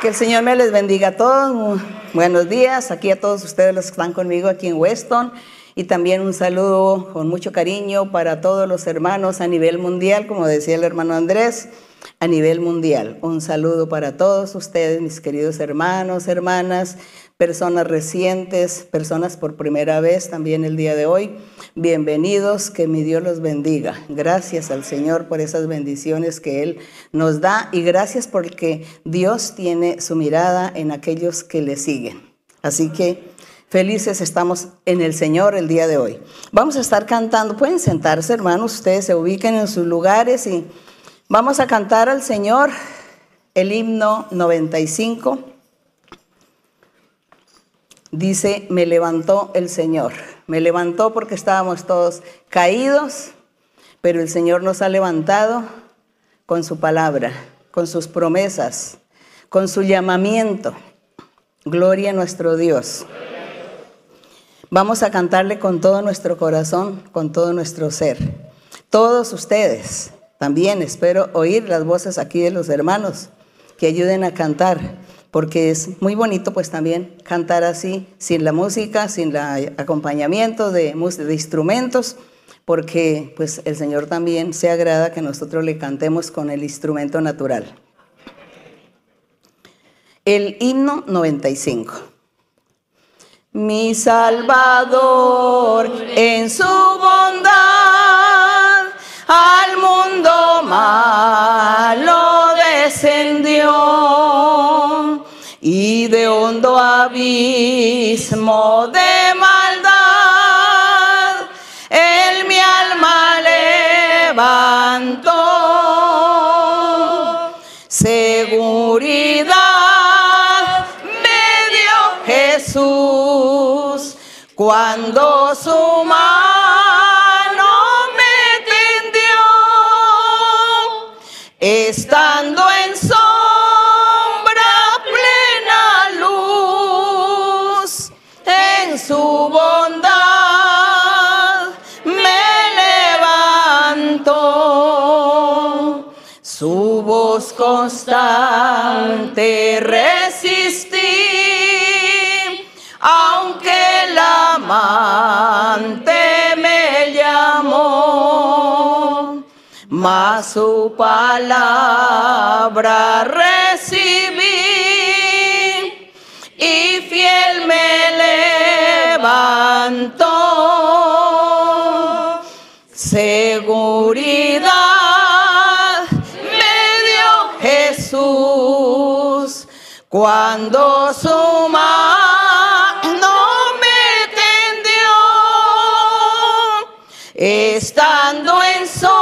Que el Señor me les bendiga a todos. Buenos días aquí a todos ustedes los que están conmigo aquí en Weston. Y también un saludo con mucho cariño para todos los hermanos a nivel mundial, como decía el hermano Andrés, a nivel mundial. Un saludo para todos ustedes, mis queridos hermanos, hermanas, personas recientes, personas por primera vez también el día de hoy. Bienvenidos, que mi Dios los bendiga. Gracias al Señor por esas bendiciones que Él nos da y gracias porque Dios tiene su mirada en aquellos que le siguen. Así que Felices estamos en el Señor el día de hoy. Vamos a estar cantando. Pueden sentarse, hermanos. Ustedes se ubiquen en sus lugares y vamos a cantar al Señor el himno 95. Dice, me levantó el Señor. Me levantó porque estábamos todos caídos, pero el Señor nos ha levantado con su palabra, con sus promesas, con su llamamiento. Gloria a nuestro Dios. Vamos a cantarle con todo nuestro corazón, con todo nuestro ser. Todos ustedes, también espero oír las voces aquí de los hermanos que ayuden a cantar, porque es muy bonito pues también cantar así, sin la música, sin el acompañamiento de, instrumentos, porque pues el Señor también se agrada que nosotros le cantemos con el instrumento natural. El himno 95 mi Salvador en su bondad al mundo malo descendió de hondo abismo de maldad él mi alma levantó seguridad me dio Jesús cuando su mano me tendió, estando constante resistí, aunque el amante me llamó, mas su palabra recibí y fiel me levantó. Seguridad cuando su mano me tendió, estando en sombra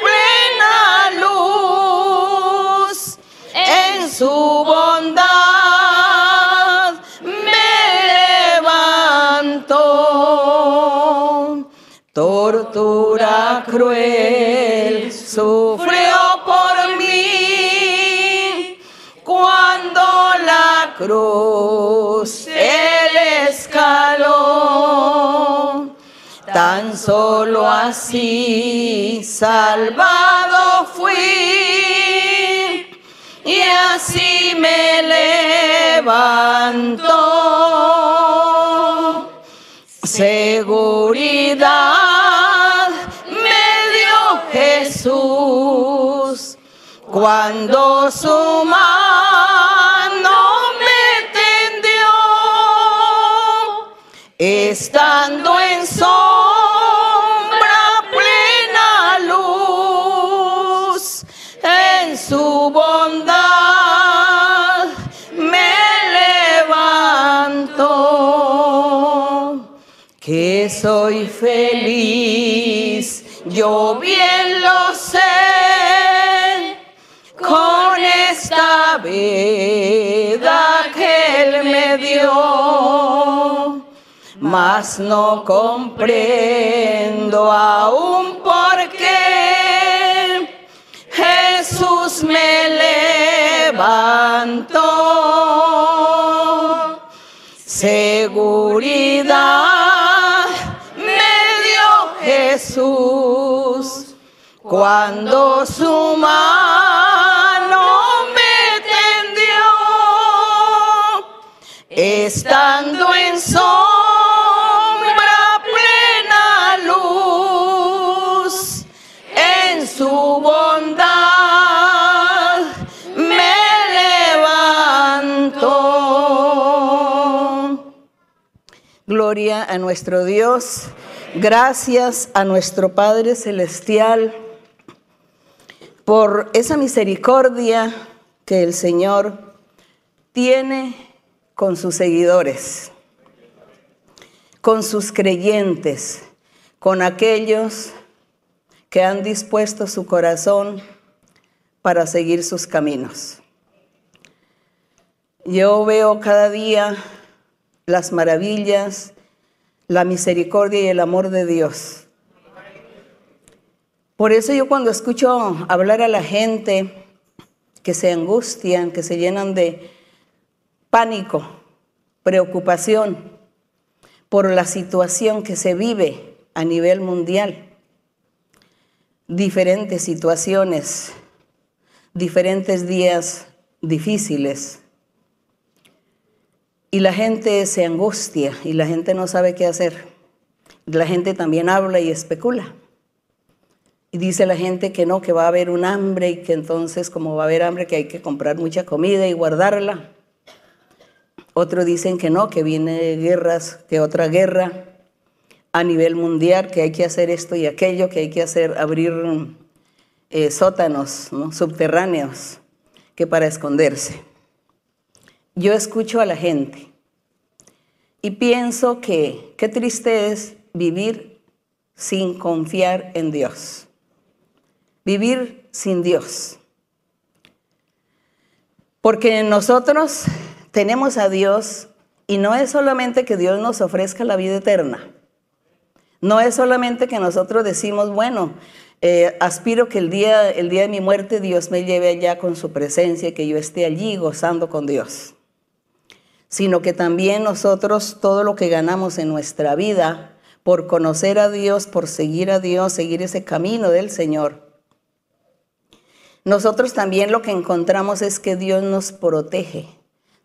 plena luz, en su bondad me levantó. Tortura cruel sufrió cruz él escaló. Tan solo así salvado fui y así me levantó. Seguridad me dio Jesús cuando su estando en sombra plena luz, en su bondad me levantó que soy feliz, yo bien lo sé, con esta vida que Él me dio, mas no comprendo aún por qué Jesús me levantó. Seguridad me dio Jesús cuando su mano me tendió, estando A nuestro Dios, gracias a nuestro Padre Celestial por esa misericordia que el Señor tiene con sus seguidores, con sus creyentes, con aquellos que han dispuesto su corazón para seguir sus caminos. Yo veo cada día las maravillas, la misericordia y el amor de Dios. Por eso yo cuando escucho hablar a la gente que se angustian, que se llenan de pánico, preocupación por la situación que se vive a nivel mundial, diferentes situaciones, diferentes días difíciles. Y la gente se angustia y la gente no sabe qué hacer. La gente también habla y especula. Y dice la gente que no, que va a haber un hambre y que entonces como va a haber hambre que hay que comprar mucha comida y guardarla. Otros dicen que no, que viene guerras, que otra guerra a nivel mundial, que hay que hacer esto y aquello, que hay que hacer, abrir eh, sótanos subterráneos, que para esconderse. Yo escucho a la gente y pienso que qué triste es vivir sin confiar en Dios vivir sin Dios. Porque nosotros tenemos a Dios y no es solamente que Dios nos ofrezca la vida eterna. No es solamente que nosotros decimos, bueno, eh, aspiro que el día, el día de mi muerte Dios me lleve allá con su presencia, que yo esté allí gozando con Dios. Sino que también nosotros todo lo que ganamos en nuestra vida por conocer a Dios, por seguir a Dios, seguir ese camino del Señor, nosotros también lo que encontramos es que Dios nos protege,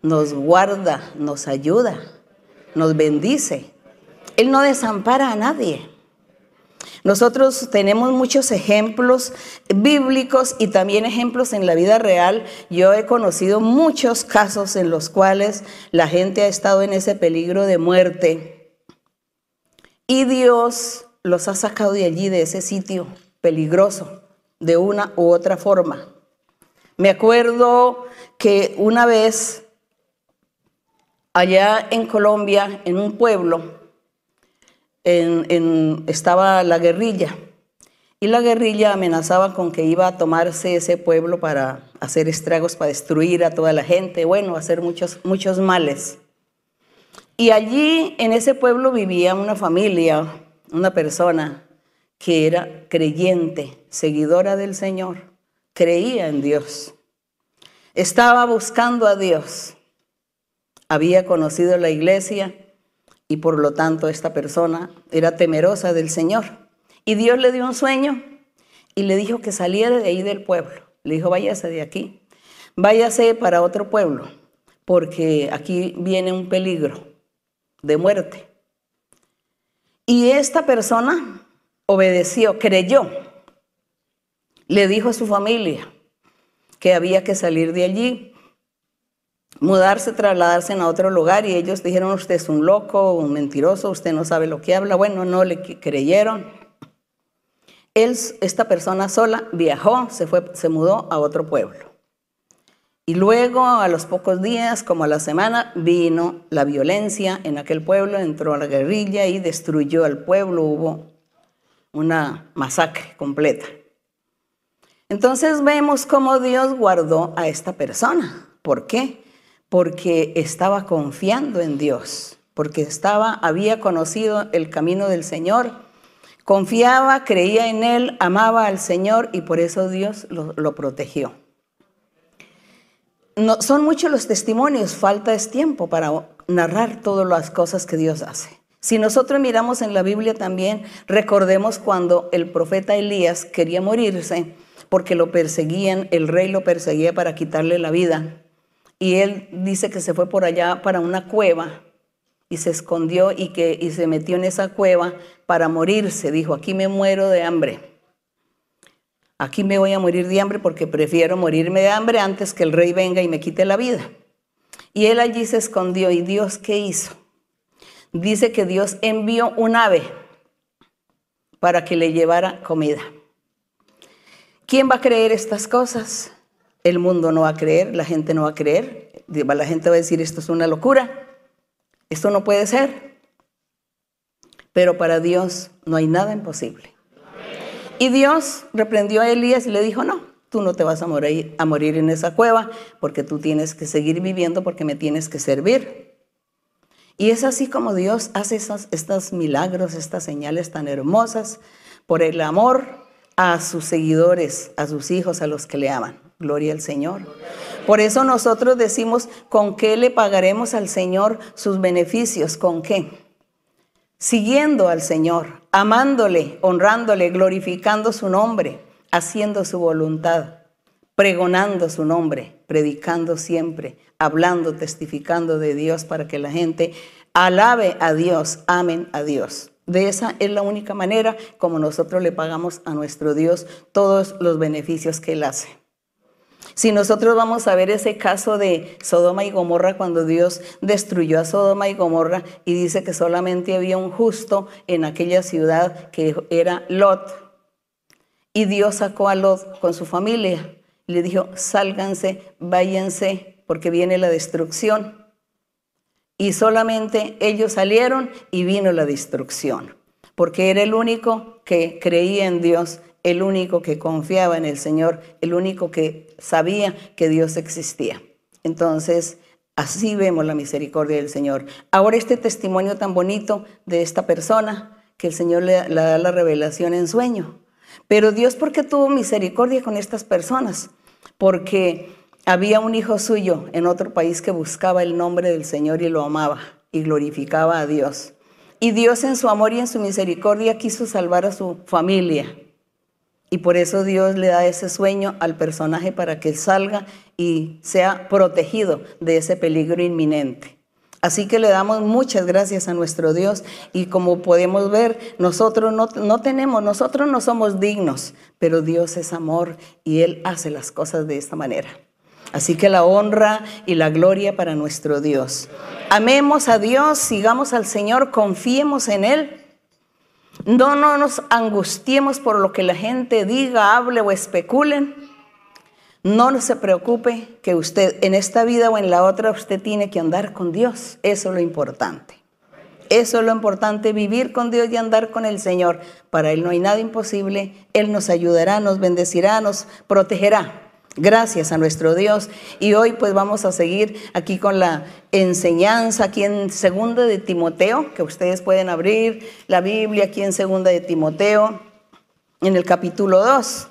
nos guarda, nos ayuda, nos bendice. Él no desampara a nadie. Nosotros tenemos muchos ejemplos bíblicos y también ejemplos en la vida real. Yo he conocido muchos casos en los cuales la gente ha estado en ese peligro de muerte y Dios los ha sacado de allí, de ese sitio peligroso de una u otra forma. Me acuerdo que una vez allá en Colombia, en un pueblo, estaba la guerrilla y la guerrilla amenazaba con que iba a tomarse ese pueblo para hacer estragos, para destruir a toda la gente, bueno, hacer muchos, muchos males. Y allí en ese pueblo vivía una familia, una persona que era creyente, seguidora del Señor, creía en Dios, estaba buscando a Dios, había conocido la iglesia y por lo tanto esta persona era temerosa del Señor. Y Dios le dio un sueño y le dijo que saliera de ahí del pueblo. Le dijo, váyase de aquí, váyase para otro pueblo, porque aquí viene un peligro de muerte. Y esta persona obedeció, creyó. Le dijo a su familia que había que salir de allí, mudarse, trasladarse a otro lugar y ellos dijeron, usted es un loco, un mentiroso, usted no sabe lo que habla. Bueno, no le creyeron. Él, esta persona sola, viajó, se, fue, se mudó a otro pueblo. Y luego, a los pocos días, como a la semana, vino la violencia en aquel pueblo, entró a la guerrilla y destruyó al pueblo. Hubo una masacre completa. Entonces vemos cómo Dios guardó a esta persona. ¿Por qué? Porque estaba confiando en Dios, porque estaba, había conocido el camino del Señor, confiaba, creía en Él, amaba al Señor y por eso Dios lo, protegió. No, son muchos los testimonios, falta es tiempo para narrar todas las cosas que Dios hace. Si nosotros miramos en la Biblia también, recordemos cuando el profeta Elías quería morirse porque lo perseguían, el rey lo perseguía para quitarle la vida. Y él dice que se fue por allá para una cueva y se escondió y, que, y se metió en esa cueva para morirse. Dijo, aquí me muero de hambre. Aquí me voy a morir de hambre porque prefiero morirme de hambre antes que el rey venga y me quite la vida. Y él allí se escondió. ¿Y Dios qué hizo? Dice que Dios envió un ave para que le llevara comida. ¿Quién va a creer estas cosas? El mundo no va a creer, la gente no va a creer. La gente va a decir, esto es una locura. Esto no puede ser. Pero para Dios no hay nada imposible. Y Dios reprendió a Elías y le dijo, no, tú no te vas a morir, a morir en esa cueva porque tú tienes que seguir viviendo porque me tienes que servir. Y es así como Dios hace estos milagros, estas señales tan hermosas por el amor a sus seguidores, a sus hijos, a los que le aman. Gloria al Señor. Por eso nosotros decimos, ¿con qué le pagaremos al Señor sus beneficios? ¿Con qué? Siguiendo al Señor, amándole, honrándole, glorificando su nombre, haciendo su voluntad, pregonando su nombre, predicando siempre, hablando, testificando de Dios para que la gente alabe a Dios, amen a Dios. De esa es la única manera como nosotros le pagamos a nuestro Dios todos los beneficios que Él hace. Si nosotros vamos a ver ese caso de Sodoma y Gomorra cuando Dios destruyó a Sodoma y Gomorra y dice que solamente había un justo en aquella ciudad que era Lot. Y Dios sacó a Lot con su familia. Y le dijo, sálganse, váyanse, porque viene la destrucción. Y solamente ellos salieron y vino la destrucción, porque era el único que creía en Dios el único que confiaba en el Señor, el único que sabía que Dios existía. Entonces, así vemos la misericordia del Señor. Ahora este testimonio tan bonito de esta persona, que el Señor le, da la revelación en sueño. Pero Dios, ¿por qué tuvo misericordia con estas personas? Porque había un hijo suyo en otro país que buscaba el nombre del Señor y lo amaba y glorificaba a Dios. Y Dios en su amor y en su misericordia quiso salvar a su familia. Y por eso Dios le da ese sueño al personaje para que salga y sea protegido de ese peligro inminente. Así que le damos muchas gracias a nuestro Dios y como podemos ver, nosotros no, no, tenemos, nosotros no somos dignos, pero Dios es amor y Él hace las cosas de esta manera. Así que la honra y la gloria para nuestro Dios. Amemos a Dios, sigamos al Señor, confiemos en Él no, no nos angustiemos por lo que la gente diga, hable o especulen. No se preocupe que usted en esta vida o en la otra usted tiene que andar con Dios. Eso es lo importante. Eso es lo importante, vivir con Dios y andar con el Señor. Para Él no hay nada imposible. Él nos ayudará, nos bendecirá, nos protegerá. Gracias a nuestro Dios. Y hoy pues vamos a seguir aquí con la enseñanza aquí en Segunda de Timoteo, que ustedes pueden abrir la Biblia aquí en Segunda de Timoteo, en el capítulo 2.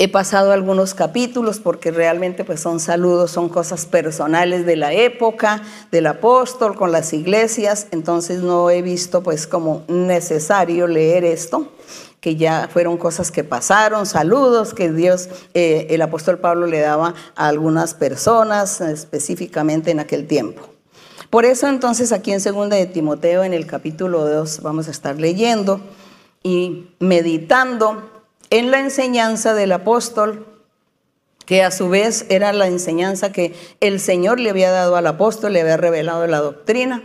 He pasado algunos capítulos porque realmente pues son saludos, son cosas personales de la época del apóstol con las iglesias, entonces no he visto pues como necesario leer esto que ya fueron cosas que pasaron, saludos que Dios, eh, el apóstol Pablo le daba a algunas personas específicamente en aquel tiempo. Por eso entonces aquí en segunda de Timoteo en el capítulo 2 vamos a estar leyendo y meditando en la enseñanza del apóstol que a su vez era la enseñanza que el Señor le había dado al apóstol, le había revelado la doctrina,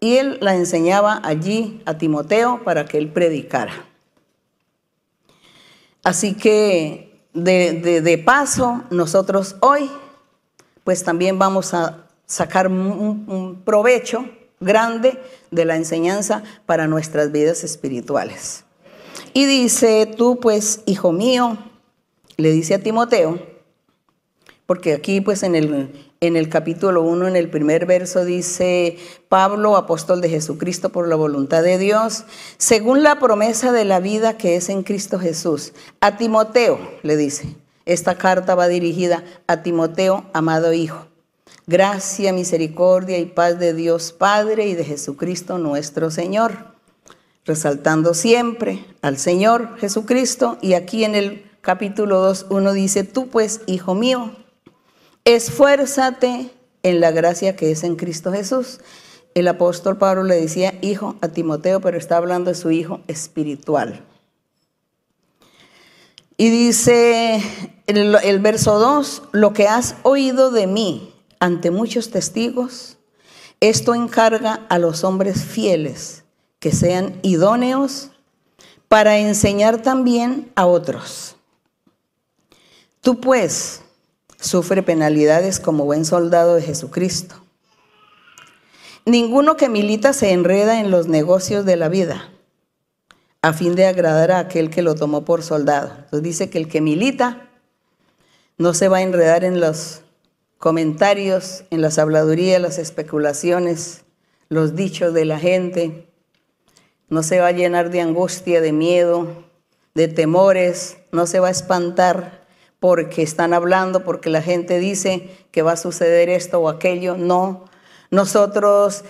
y él la enseñaba allí a Timoteo para que él predicara. Así que de, paso, nosotros hoy, pues también vamos a sacar un, provecho grande de la enseñanza para nuestras vidas espirituales. Y dice, tú pues, hijo mío, le dice a Timoteo, porque aquí pues en el, en el capítulo 1, en el primer verso, dice Pablo, apóstol de Jesucristo por la voluntad de Dios, según la promesa de la vida que es en Cristo Jesús. A Timoteo, le dice, esta carta va dirigida a Timoteo, amado Hijo. Gracia, misericordia y paz de Dios Padre y de Jesucristo nuestro Señor. Resaltando siempre al Señor Jesucristo. Y aquí en el capítulo 2, uno dice, tú pues, hijo mío, esfuérzate en la gracia que es en Cristo Jesús. El apóstol Pablo le decía hijo a Timoteo, pero está hablando de su hijo espiritual. Y dice el, verso 2, lo que has oído de mí ante muchos testigos, esto encarga a los hombres fieles que sean idóneos para enseñar también a otros. Tú pues sufre penalidades como buen soldado de Jesucristo. Ninguno que milita se enreda en los negocios de la vida a fin de agradar a aquel que lo tomó por soldado. Dice que el que milita no se va a enredar en los comentarios, en las habladurías, las especulaciones, los dichos de la gente. No se va a llenar de angustia, de miedo, de temores, no se va a espantar porque están hablando, porque la gente dice que va a suceder esto o aquello. No, nosotros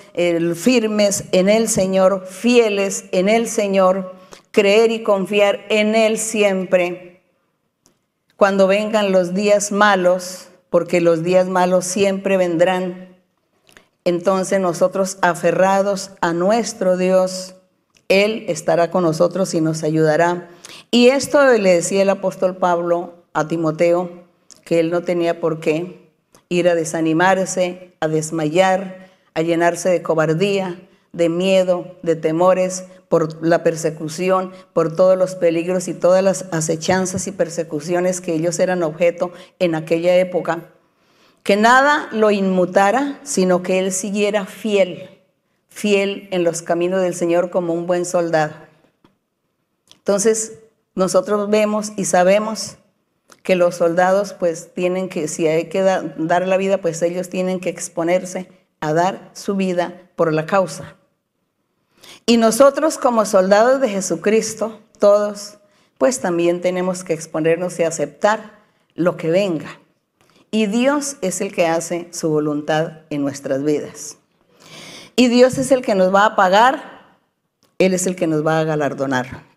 firmes en el Señor, fieles en el Señor, creer y confiar en Él siempre. Cuando vengan los días malos, porque los días malos siempre vendrán, entonces nosotros aferrados a nuestro Dios, Él estará con nosotros y nos ayudará. Y esto le decía el apóstol Pablo a Timoteo, que él no tenía por qué ir a desanimarse, a desmayar, a llenarse de cobardía, de miedo, de temores por la persecución, por todos los peligros y todas las acechanzas y persecuciones que ellos eran objeto en aquella época. Que nada lo inmutara, sino que él siguiera fiel, fiel en los caminos del Señor como un buen soldado. Entonces, nosotros vemos y sabemos que los soldados pues tienen que, si hay que dar la vida, pues ellos tienen que exponerse a dar su vida por la causa. Y nosotros como soldados de Jesucristo, todos, pues también tenemos que exponernos y aceptar lo que venga. Y Dios es el que hace su voluntad en nuestras vidas. Y Dios es el que nos va a pagar, Él es el que nos va a galardonar.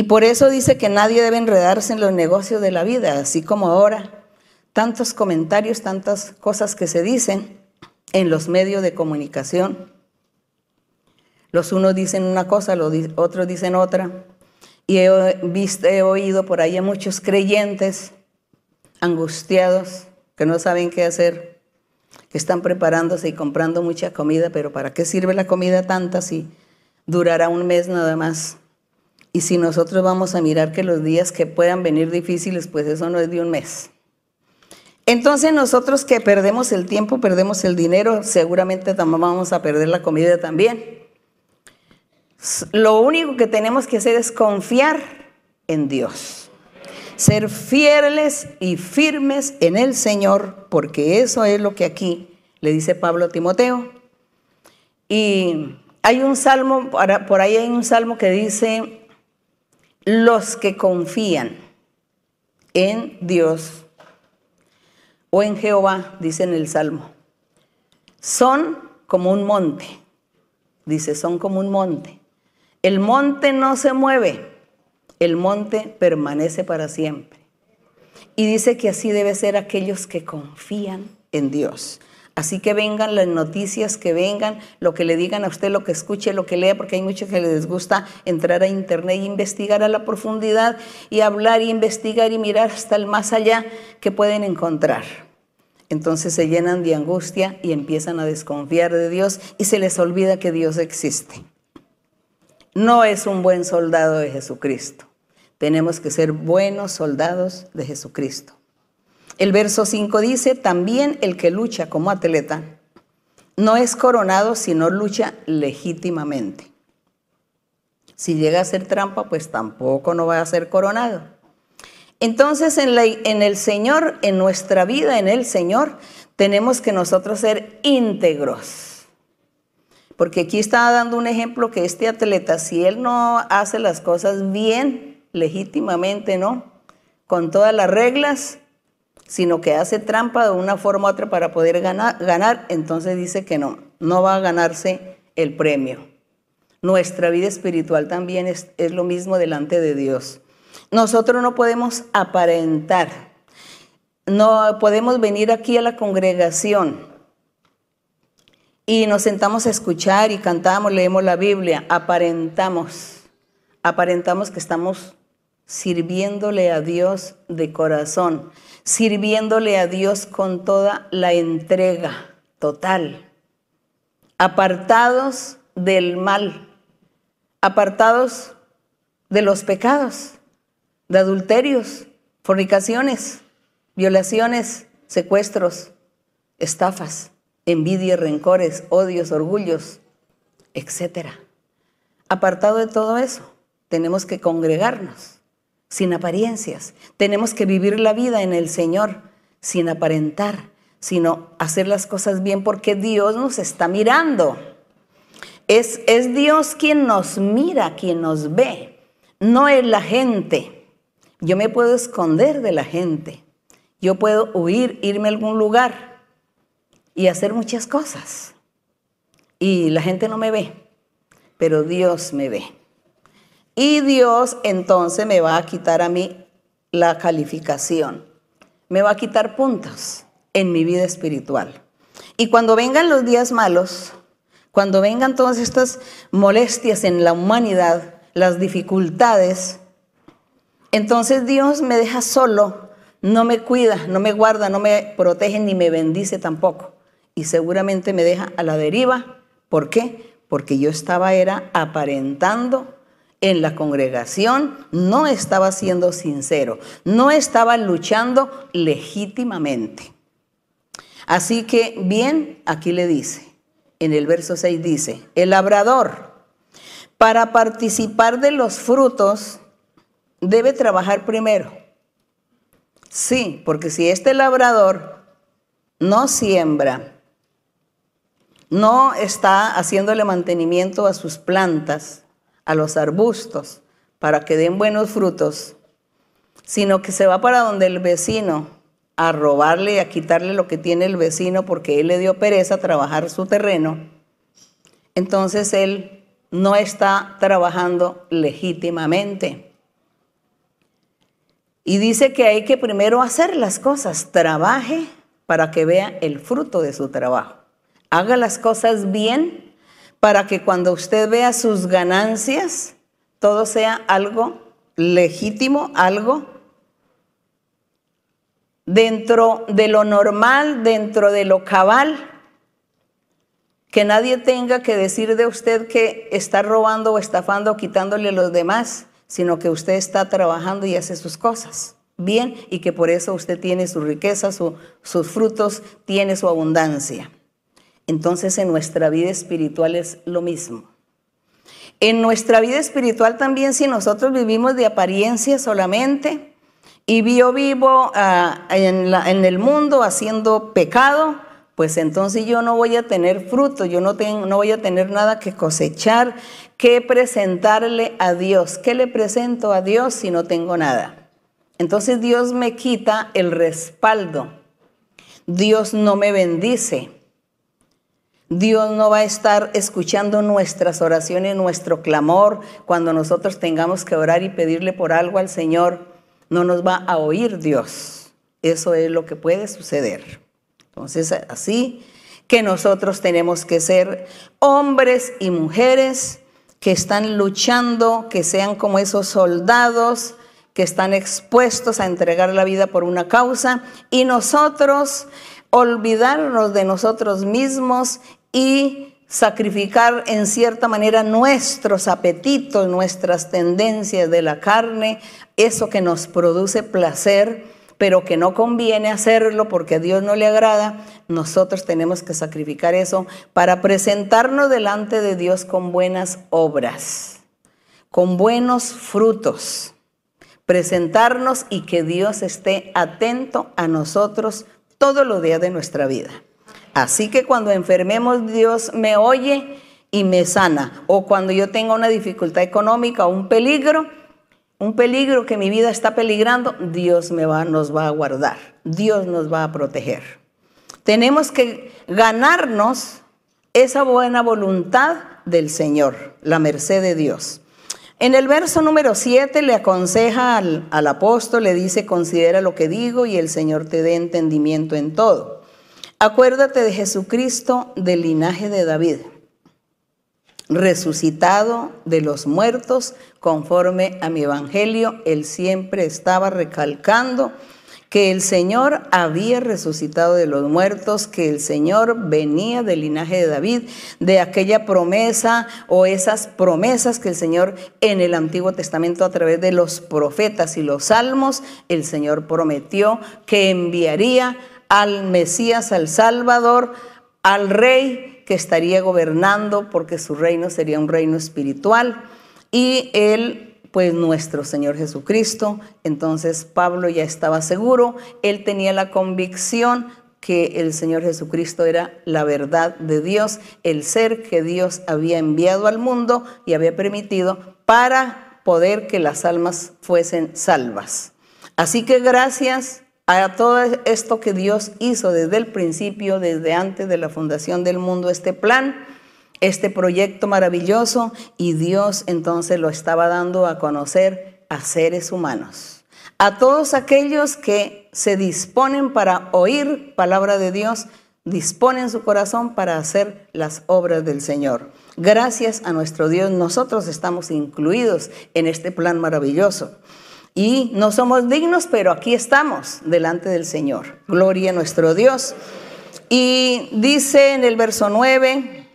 Y por eso dice que nadie debe enredarse en los negocios de la vida, así como ahora tantos comentarios, tantas cosas que se dicen en los medios de comunicación. Los unos dicen una cosa, los otros dicen otra. Y he, visto, he oído por ahí a muchos creyentes angustiados que no saben qué hacer, que están preparándose y comprando mucha comida, pero ¿para qué sirve la comida tanta si durará un mes nada más? Y si nosotros vamos a mirar que los días que puedan venir difíciles, pues eso no es de un mes. Entonces nosotros que perdemos el tiempo, perdemos el dinero, seguramente también vamos a perder la comida también. Lo único que tenemos que hacer es confiar en Dios. Ser fieles y firmes en el Señor, porque eso es lo que aquí le dice Pablo a Timoteo. Y hay un salmo, por ahí hay un salmo que dice, los que confían en Dios o en Jehová, dice en el Salmo, son como un monte. Dice, son como un monte. El monte no se mueve, el monte permanece para siempre. Y dice que así debe ser aquellos que confían en Dios. Así que vengan las noticias que vengan, lo que le digan a usted, lo que escuche, lo que lea, porque hay muchos que les gusta entrar a internet e investigar a la profundidad y hablar y investigar y mirar hasta el más allá que pueden encontrar. Entonces se llenan de angustia y empiezan a desconfiar de Dios y se les olvida que Dios existe. No es un buen soldado de Jesucristo. Tenemos que ser buenos soldados de Jesucristo. El verso 5 dice, también el que lucha como atleta no es coronado, sino lucha legítimamente. Si llega a ser trampa, pues tampoco no va a ser coronado. Entonces en, en el Señor, en nuestra vida, en el Señor, tenemos que nosotros ser íntegros. Porque aquí está dando un ejemplo que este atleta, si él no hace las cosas bien, legítimamente, ¿no? Con todas las reglas, sino que hace trampa de una forma u otra para poder ganar, ganar, entonces dice que no, no va a ganarse el premio. Nuestra vida espiritual también es, es lo mismo delante de Dios. Nosotros no podemos aparentar. no podemos venir aquí a la congregación y nos sentamos a escuchar y cantamos, leemos la Biblia, aparentamos, aparentamos que estamos sirviéndole a Dios de corazón, sirviéndole a Dios con toda la entrega total, apartados del mal, apartados de los pecados, de adulterios, fornicaciones, violaciones, secuestros, estafas, envidia, rencores, odios, orgullos, etc. Apartado de todo eso, tenemos que congregarnos sin apariencias. Tenemos que vivir la vida en el Señor sin aparentar, sino hacer las cosas bien porque Dios nos está mirando. Es, es Dios quien nos mira, quien nos ve, no es la gente. Yo me puedo esconder de la gente. Yo puedo huir, irme a algún lugar y hacer muchas cosas. Y la gente no me ve, pero Dios me ve. Y Dios entonces me va a quitar a mí la calificación. Me va a quitar puntos en mi vida espiritual. Y cuando vengan los días malos, cuando vengan todas estas molestias en la humanidad, las dificultades, entonces Dios me deja solo, no me cuida, no me guarda, no me protege ni me bendice tampoco. Y seguramente me deja a la deriva. ¿Por qué? Porque yo estaba era aparentando en la congregación, no estaba siendo sincero, no estaba luchando legítimamente. Así que bien, aquí le dice, en el verso 6 dice, el labrador, para participar de los frutos, debe trabajar primero. Sí, porque si este labrador no siembra, no está haciéndole mantenimiento a sus plantas, a los arbustos, para que den buenos frutos, sino que se va para donde el vecino a robarle y a quitarle lo que tiene el vecino porque él le dio pereza trabajar su terreno, entonces él no está trabajando legítimamente. Y dice que hay que primero hacer las cosas, trabaje para que vea el fruto de su trabajo. Haga las cosas bien para que cuando usted vea sus ganancias, todo sea algo legítimo, algo dentro de lo normal, dentro de lo cabal, que nadie tenga que decir de usted que está robando o estafando o quitándole a los demás, sino que usted está trabajando y hace sus cosas bien y que por eso usted tiene su riqueza, sus frutos, tiene su abundancia. Entonces en nuestra vida espiritual es lo mismo. En nuestra vida espiritual también si nosotros vivimos de apariencia solamente y yo vivo ah, en, el mundo haciendo pecado, pues entonces yo no voy a tener fruto, yo no, no voy a tener nada que cosechar, que presentarle a Dios. ¿Qué le presento a Dios si no tengo nada? Entonces Dios me quita el respaldo. Dios no me bendice. Dios no va a estar escuchando nuestras oraciones, nuestro clamor. Cuando nosotros tengamos que orar y pedirle por algo al Señor, no nos va a oír Dios. Eso es lo que puede suceder. Entonces, así que nosotros tenemos que ser hombres y mujeres que están luchando, que sean como esos soldados que están expuestos a entregar la vida por una causa y nosotros olvidarnos de nosotros mismos y sacrificar en cierta manera nuestros apetitos, nuestras tendencias de la carne, eso que nos produce placer, pero que no conviene hacerlo porque a Dios no le agrada, nosotros tenemos que sacrificar eso para presentarnos delante de Dios con buenas obras, con buenos frutos, presentarnos y que Dios esté atento a nosotros todos los días de nuestra vida. Así que cuando enfermemos, Dios me oye y me sana. O cuando yo tenga una dificultad económica o un peligro, un peligro que mi vida está peligrando, Dios nos va a guardar. Dios nos va a proteger. Tenemos que ganarnos esa buena voluntad del Señor, la merced de Dios. En el verso número 7 le aconseja al, apóstol, le dice, considera lo que digo y el Señor te dé entendimiento en todo. Acuérdate de Jesucristo del linaje de David, resucitado de los muertos, conforme a mi evangelio, él siempre estaba recalcando que el Señor había resucitado de los muertos, que el Señor venía del linaje de David, de aquella promesa o esas promesas que el Señor en el Antiguo Testamento a través de los profetas y los salmos, el Señor prometió que enviaría al Mesías, al Salvador, al Rey que estaría gobernando porque su reino sería un reino espiritual y él pues nuestro Señor Jesucristo. Entonces Pablo ya estaba seguro, él tenía la convicción que el Señor Jesucristo era la verdad de Dios, el ser que Dios había enviado al mundo y había permitido para poder que las almas fuesen salvas. Así que gracias a todo esto que Dios hizo desde el principio, desde antes de la fundación del mundo, este plan, este proyecto maravilloso y Dios entonces lo estaba dando a conocer a seres humanos, a todos aquellos que se disponen para oír palabra de Dios, disponen su corazón para hacer las obras del Señor. Gracias a nuestro Dios, nosotros estamos incluidos en este plan maravilloso. Y no somos dignos, pero aquí estamos delante del Señor. Gloria a nuestro Dios. Y dice en el verso 9,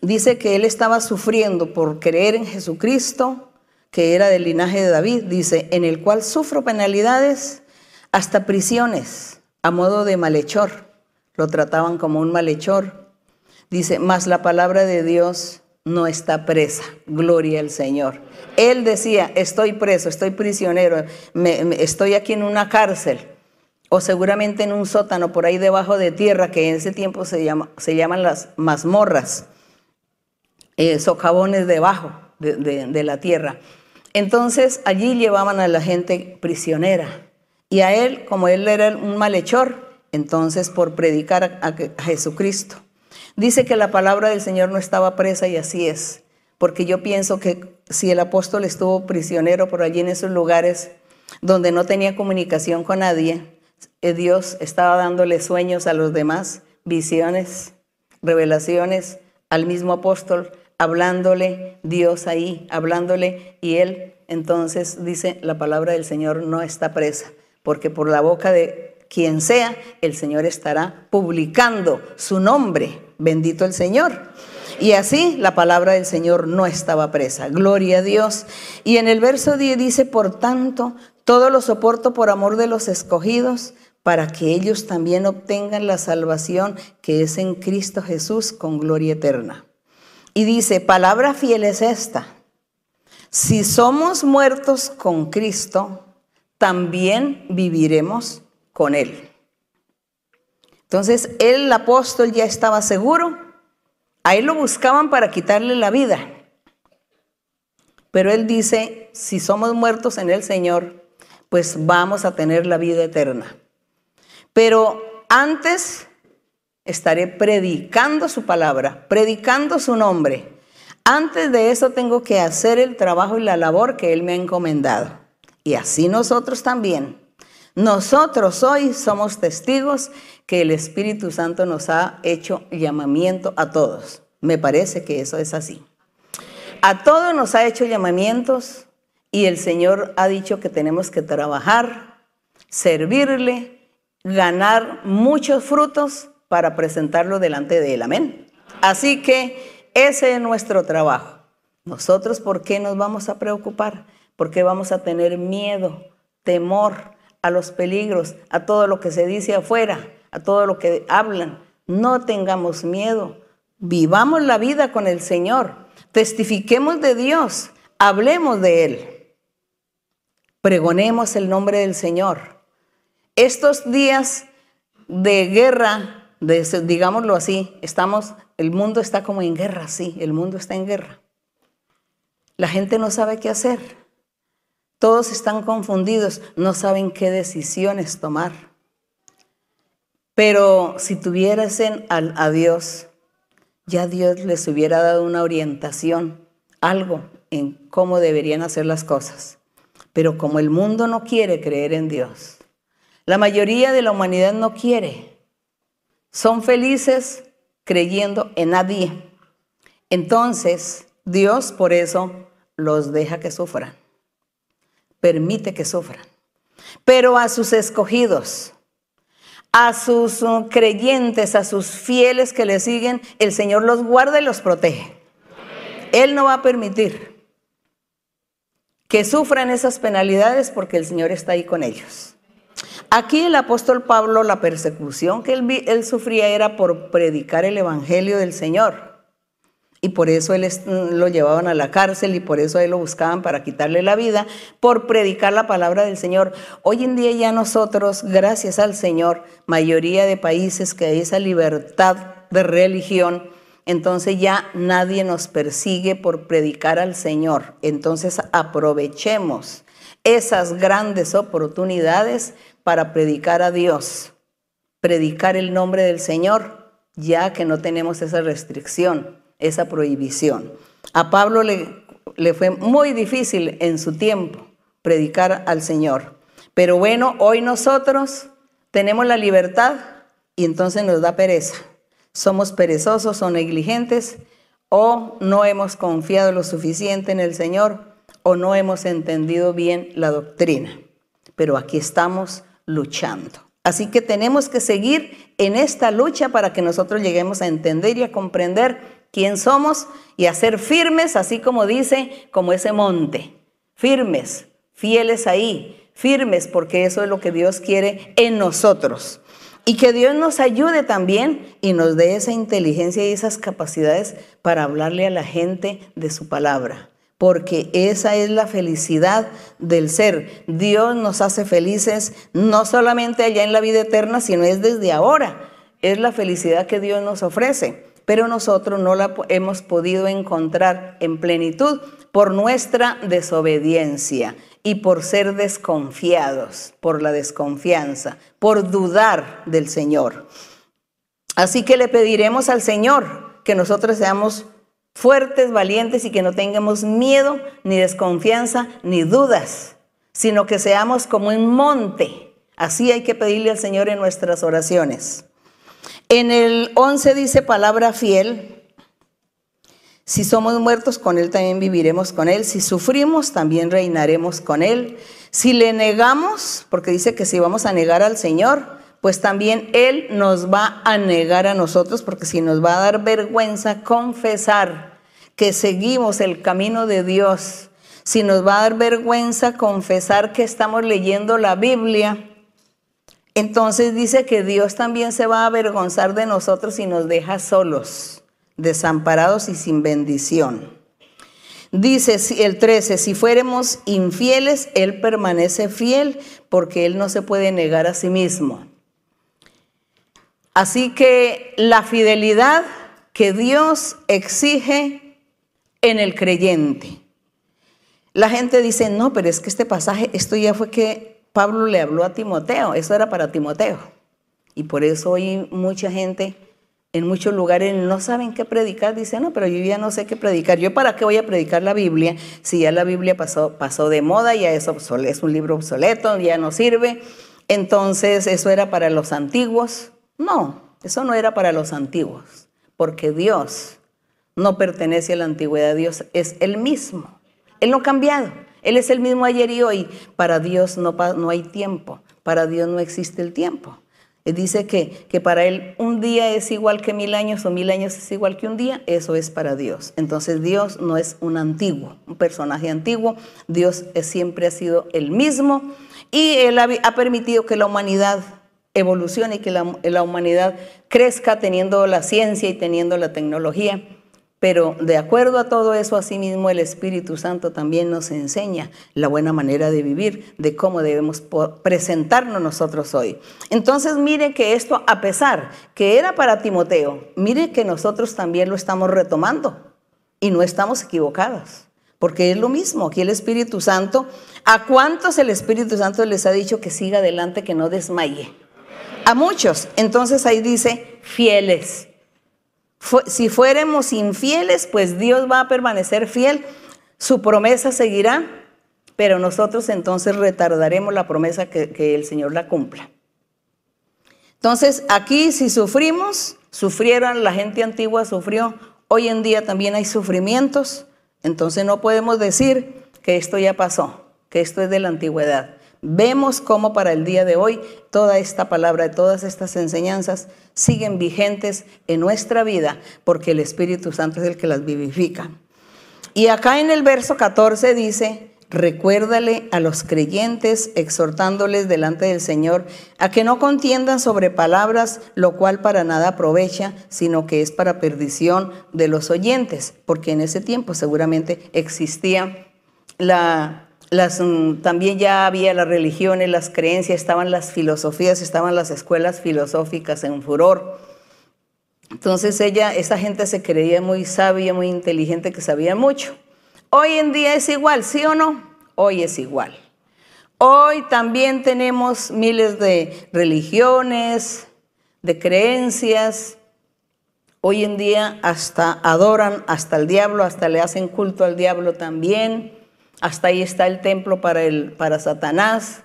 dice que él estaba sufriendo por creer en Jesucristo, que era del linaje de David, dice, en el cual sufro penalidades hasta prisiones a modo de malhechor. Lo trataban como un malhechor. Dice, mas la palabra de Dios no está presa. Gloria al Señor. Él decía, estoy preso, estoy prisionero, estoy aquí en una cárcel o seguramente en un sótano por ahí debajo de tierra, que en ese tiempo se, llama, se llaman las mazmorras eh, socavones debajo de, la tierra. Entonces allí llevaban a la gente prisionera. Y a él, como él era un malhechor, entonces por predicar a, Jesucristo. Dice que la palabra del Señor no estaba presa y así es. Porque yo pienso que si el apóstol estuvo prisionero por allí en esos lugares donde no tenía comunicación con nadie, eh, Dios estaba dándole sueños a los demás, visiones, revelaciones al mismo apóstol hablándole Dios ahí, hablándole y él entonces dice, la palabra del Señor no está presa, porque por la boca de quien sea, el Señor estará publicando su nombre. Bendito el Señor. Y así la palabra del Señor no estaba presa. Gloria a Dios. Y en el verso 10 dice, por tanto, todo lo soporto por amor de los escogidos, para que ellos también obtengan la salvación que es en Cristo Jesús con gloria eterna. Y dice, palabra fiel es esta. Si somos muertos con Cristo, también viviremos con Él. Entonces, el apóstol ya estaba seguro. A él lo buscaban para quitarle la vida. Pero él dice, si somos muertos en el Señor, pues vamos a tener la vida eterna. Pero antes estaré predicando su palabra, predicando su nombre. Antes de eso tengo que hacer el trabajo y la labor que Él me ha encomendado. Y así nosotros también. Nosotros hoy somos testigos que el Espíritu Santo nos ha hecho llamamiento a todos. Me parece que eso es así. A todos nos ha hecho llamamientos y el Señor ha dicho que tenemos que trabajar, servirle, ganar muchos frutos para presentarlo delante de Él. Amén. Así que ese es nuestro trabajo. Nosotros, ¿por qué nos vamos a preocupar? ¿Por qué vamos a tener miedo, temor a los peligros, a todo lo que se dice afuera, a todo lo que hablan? No tengamos miedo. Vivamos la vida con el Señor. Testifiquemos de Dios. Hablemos de Él. Pregonemos el nombre del Señor. Estos días de guerra digámoslo así, estamos, el mundo está como en guerra, sí, el mundo está en guerra. La gente no sabe qué hacer. Todos están confundidos, no saben qué decisiones tomar. Pero si tuviesen a Dios, ya Dios les hubiera dado una orientación, algo, en cómo deberían hacer las cosas. Pero como el mundo no quiere creer en Dios, la mayoría de la humanidad no quiere. Son felices creyendo en nadie. Entonces, Dios por eso los deja que sufran. Permite que sufran. Pero a sus escogidos, a sus uh, creyentes, a sus fieles que le siguen, el Señor los guarda y los protege. Él no va a permitir que sufran esas penalidades porque el Señor está ahí con ellos. Aquí el apóstol Pablo, la persecución que él, él, sufría era por predicar el Evangelio del Señor. Y por eso él mm, lo llevaban a la cárcel y por eso él lo buscaban para quitarle la vida, por predicar la palabra del Señor. Hoy en día ya nosotros, gracias al Señor, mayoría de países que hay esa libertad de religión, entonces ya nadie nos persigue por predicar al Señor. Entonces aprovechemos esas grandes oportunidades para predicar a Dios, predicar el nombre del Señor, ya que no tenemos esa restricción, esa prohibición. A Pablo le, le fue muy difícil en su tiempo predicar al Señor. Pero bueno, hoy nosotros tenemos la libertad y entonces nos da pereza somos perezosos o negligentes o no hemos confiado lo suficiente en el Señor o no hemos entendido bien la doctrina. Pero aquí estamos luchando. Así que tenemos que seguir en esta lucha para que nosotros lleguemos a entender y a comprender quién somos y a ser firmes, así como dice, como ese monte. Firmes, fieles ahí, firmes, porque eso es lo que Dios quiere en nosotros. Y que Dios nos ayude también y nos dé esa inteligencia y esas capacidades para hablarle a la gente de su palabra. Porque esa es la felicidad del ser. Dios nos hace felices no solamente allá en la vida eterna, sino es desde ahora. Es la felicidad que Dios nos ofrece. Pero nosotros no la hemos podido encontrar en plenitud por nuestra desobediencia y por ser desconfiados, por la desconfianza, por dudar del Señor. Así que le pediremos al Señor que nosotros seamos fuertes, valientes y que no tengamos miedo, ni desconfianza, ni dudas, sino que seamos como un monte. Así hay que pedirle al Señor en nuestras oraciones. En el 11 dice palabra fiel, si somos muertos, con Él también viviremos con Él. Si sufrimos, también reinaremos con Él. Si le negamos, porque dice que si vamos a negar al Señor, pues también Él nos va a negar a nosotros, porque si nos va a dar vergüenza confesar que seguimos el camino de Dios, si nos va a dar vergüenza confesar que estamos leyendo la Biblia, entonces dice que Dios también se va a avergonzar de nosotros y nos deja solos desamparados y sin bendición. Dice el 13, si fuéramos infieles, Él permanece fiel porque Él no se puede negar a sí mismo. Así que la fidelidad que Dios exige en el creyente. La gente dice, no, pero es que este pasaje, esto ya fue que Pablo le habló a Timoteo, eso era para Timoteo. Y por eso hoy mucha gente en muchos lugares no saben qué predicar, dicen, no, pero yo ya no sé qué predicar. ¿Yo para qué voy a predicar la Biblia si ya la Biblia pasó, pasó de moda, ya es, es un libro obsoleto, ya no sirve? Entonces, ¿eso era para los antiguos? No, eso no era para los antiguos, porque Dios no pertenece a la antigüedad, Dios es el mismo. Él no ha cambiado, Él es el mismo ayer y hoy. Para Dios no, no hay tiempo, para Dios no existe el tiempo. Eh, dice que, que para él un día es igual que mil años o mil años es igual que un día, eso es para Dios. Entonces Dios no es un antiguo, un personaje antiguo, Dios siempre ha sido el mismo y Él ha, permitido que la humanidad evolucione y que la, la humanidad crezca teniendo la ciencia y teniendo la tecnología. Pero de acuerdo a todo eso, asimismo el Espíritu Santo también nos enseña la buena manera de vivir, de cómo debemos presentarnos nosotros hoy. Entonces mire que esto, a pesar que era para Timoteo, mire que nosotros también lo estamos retomando y no estamos equivocados. Porque es lo mismo, aquí el Espíritu Santo, ¿a cuántos el Espíritu Santo les ha dicho que siga adelante, que no desmaye? A muchos. Entonces ahí dice, fieles si fuéramos infieles, pues Dios va a permanecer fiel. Su promesa seguirá, pero nosotros entonces retardaremos la promesa que, que el Señor la cumpla. Entonces, aquí si sufrimos, sufrieron, la gente antigua sufrió, hoy en día también hay sufrimientos, entonces no podemos decir que esto ya pasó, que esto es de la antigüedad. Vemos cómo para el día de hoy toda esta palabra, todas estas enseñanzas siguen vigentes en nuestra vida porque el Espíritu Santo es el que las vivifica. Y acá en el verso 14 dice, Recuérdale a los creyentes, exhortándoles delante del Señor, a que no contiendan sobre palabras, lo cual para nada aprovecha, sino que es para perdición de los oyentes, porque en ese tiempo seguramente existía la, mm, también ya había las religiones, las creencias, estaban las filosofías, estaban las escuelas filosóficas en furor. Entonces ella, esa gente se creía muy sabia, muy inteligente, que sabía mucho. Hoy en día es igual, ¿sí o no? Hoy es igual. Hoy también tenemos miles de religiones, de creencias. Hoy en día hasta adoran hasta el diablo, hasta le hacen culto al diablo también. Hasta ahí está el templo para, el, para Satanás.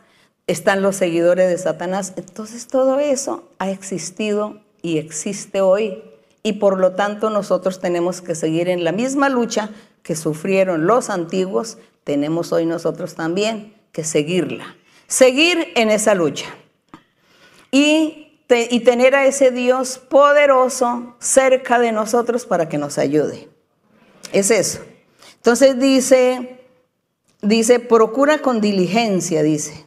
Están los seguidores de Satanás. Entonces todo eso ha existido y existe hoy. Y por lo tanto nosotros tenemos que seguir en la misma lucha que sufrieron los antiguos, tenemos hoy nosotros también que seguirla. Seguir en esa lucha. Y, y tener a ese Dios poderoso cerca de nosotros para que nos ayude. Es eso. Entonces dice, dice, procura con diligencia, dice.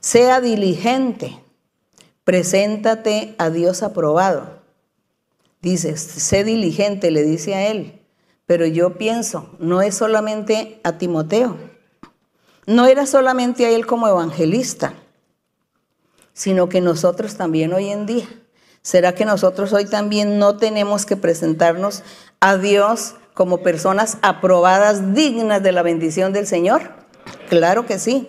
Sea diligente. Preséntate a Dios aprobado. Dice, sé diligente, le dice a él. Pero yo pienso, no es solamente a Timoteo, no era solamente a él como evangelista, sino que nosotros también hoy en día. ¿Será que nosotros hoy también no tenemos que presentarnos a Dios como personas aprobadas, dignas de la bendición del Señor? Claro que sí.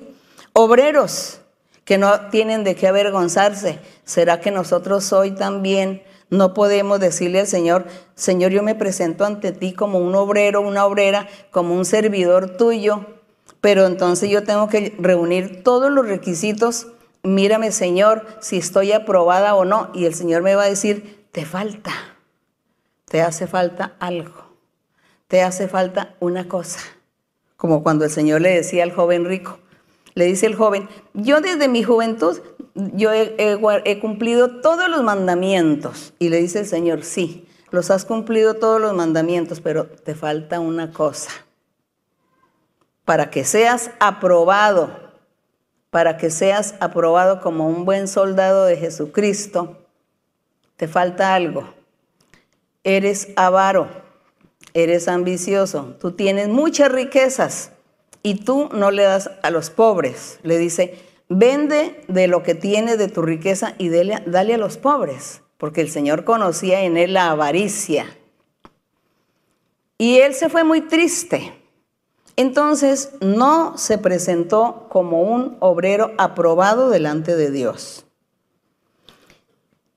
Obreros que no tienen de qué avergonzarse. ¿Será que nosotros hoy también no podemos decirle al Señor, Señor, yo me presento ante ti como un obrero, una obrera, como un servidor tuyo, pero entonces yo tengo que reunir todos los requisitos. Mírame, Señor, si estoy aprobada o no. Y el Señor me va a decir, te falta, te hace falta algo, te hace falta una cosa. Como cuando el Señor le decía al joven rico, le dice el joven, yo desde mi juventud yo he, cumplido todos los mandamientos. Y le dice el Señor, sí, los has cumplido todos los mandamientos, pero te falta una cosa. Para que seas aprobado, para que seas aprobado como un buen soldado de Jesucristo, te falta algo. Eres avaro, eres ambicioso, tú tienes muchas riquezas y tú no le das a los pobres. Le dice, Vende de lo que tiene de tu riqueza y dale a los pobres, porque el Señor conocía en él la avaricia. Y él se fue muy triste. Entonces no se presentó como un obrero aprobado delante de Dios.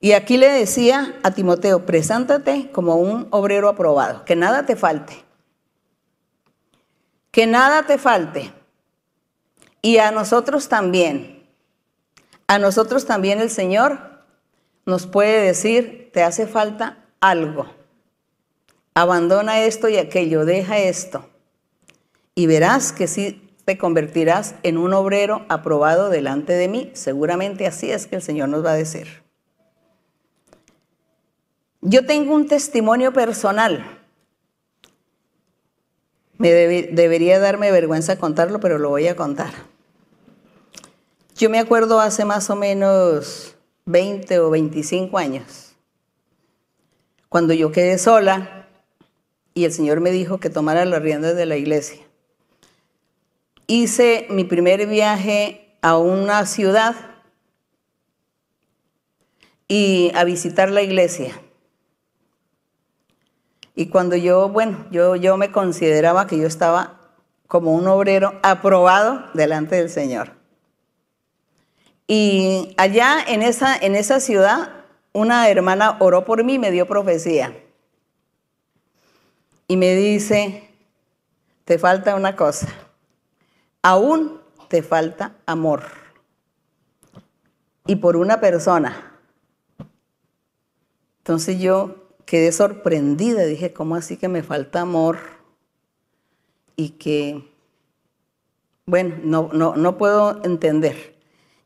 Y aquí le decía a Timoteo, preséntate como un obrero aprobado, que nada te falte. Que nada te falte. Y a nosotros también. A nosotros también el Señor nos puede decir, te hace falta algo. Abandona esto y aquello, deja esto. Y verás que sí te convertirás en un obrero aprobado delante de mí. Seguramente así es que el Señor nos va a decir. Yo tengo un testimonio personal. Me debería darme vergüenza contarlo, pero lo voy a contar. Yo me acuerdo hace más o menos 20 o 25 años, cuando yo quedé sola y el Señor me dijo que tomara las riendas de la iglesia. Hice mi primer viaje a una ciudad y a visitar la iglesia. Y cuando yo, bueno, yo, yo me consideraba que yo estaba como un obrero aprobado delante del Señor. Y allá en esa, en esa ciudad, una hermana oró por mí y me dio profecía. Y me dice, te falta una cosa. Aún te falta amor. Y por una persona. Entonces yo quedé sorprendida, dije, ¿cómo así que me falta amor? Y que, bueno, no, no, no puedo entender.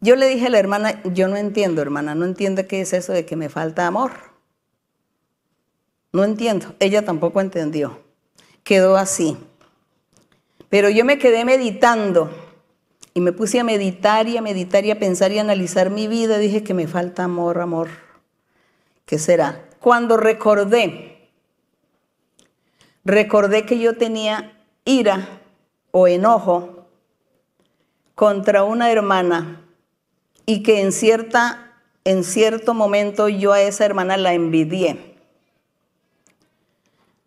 Yo le dije a la hermana, yo no entiendo, hermana, no entiendo qué es eso de que me falta amor. No entiendo. Ella tampoco entendió. Quedó así. Pero yo me quedé meditando y me puse a meditar y a meditar y a pensar y a analizar mi vida. Dije que me falta amor, amor. ¿Qué será? Cuando recordé, recordé que yo tenía ira o enojo contra una hermana y que en, cierta, en cierto momento yo a esa hermana la envidié.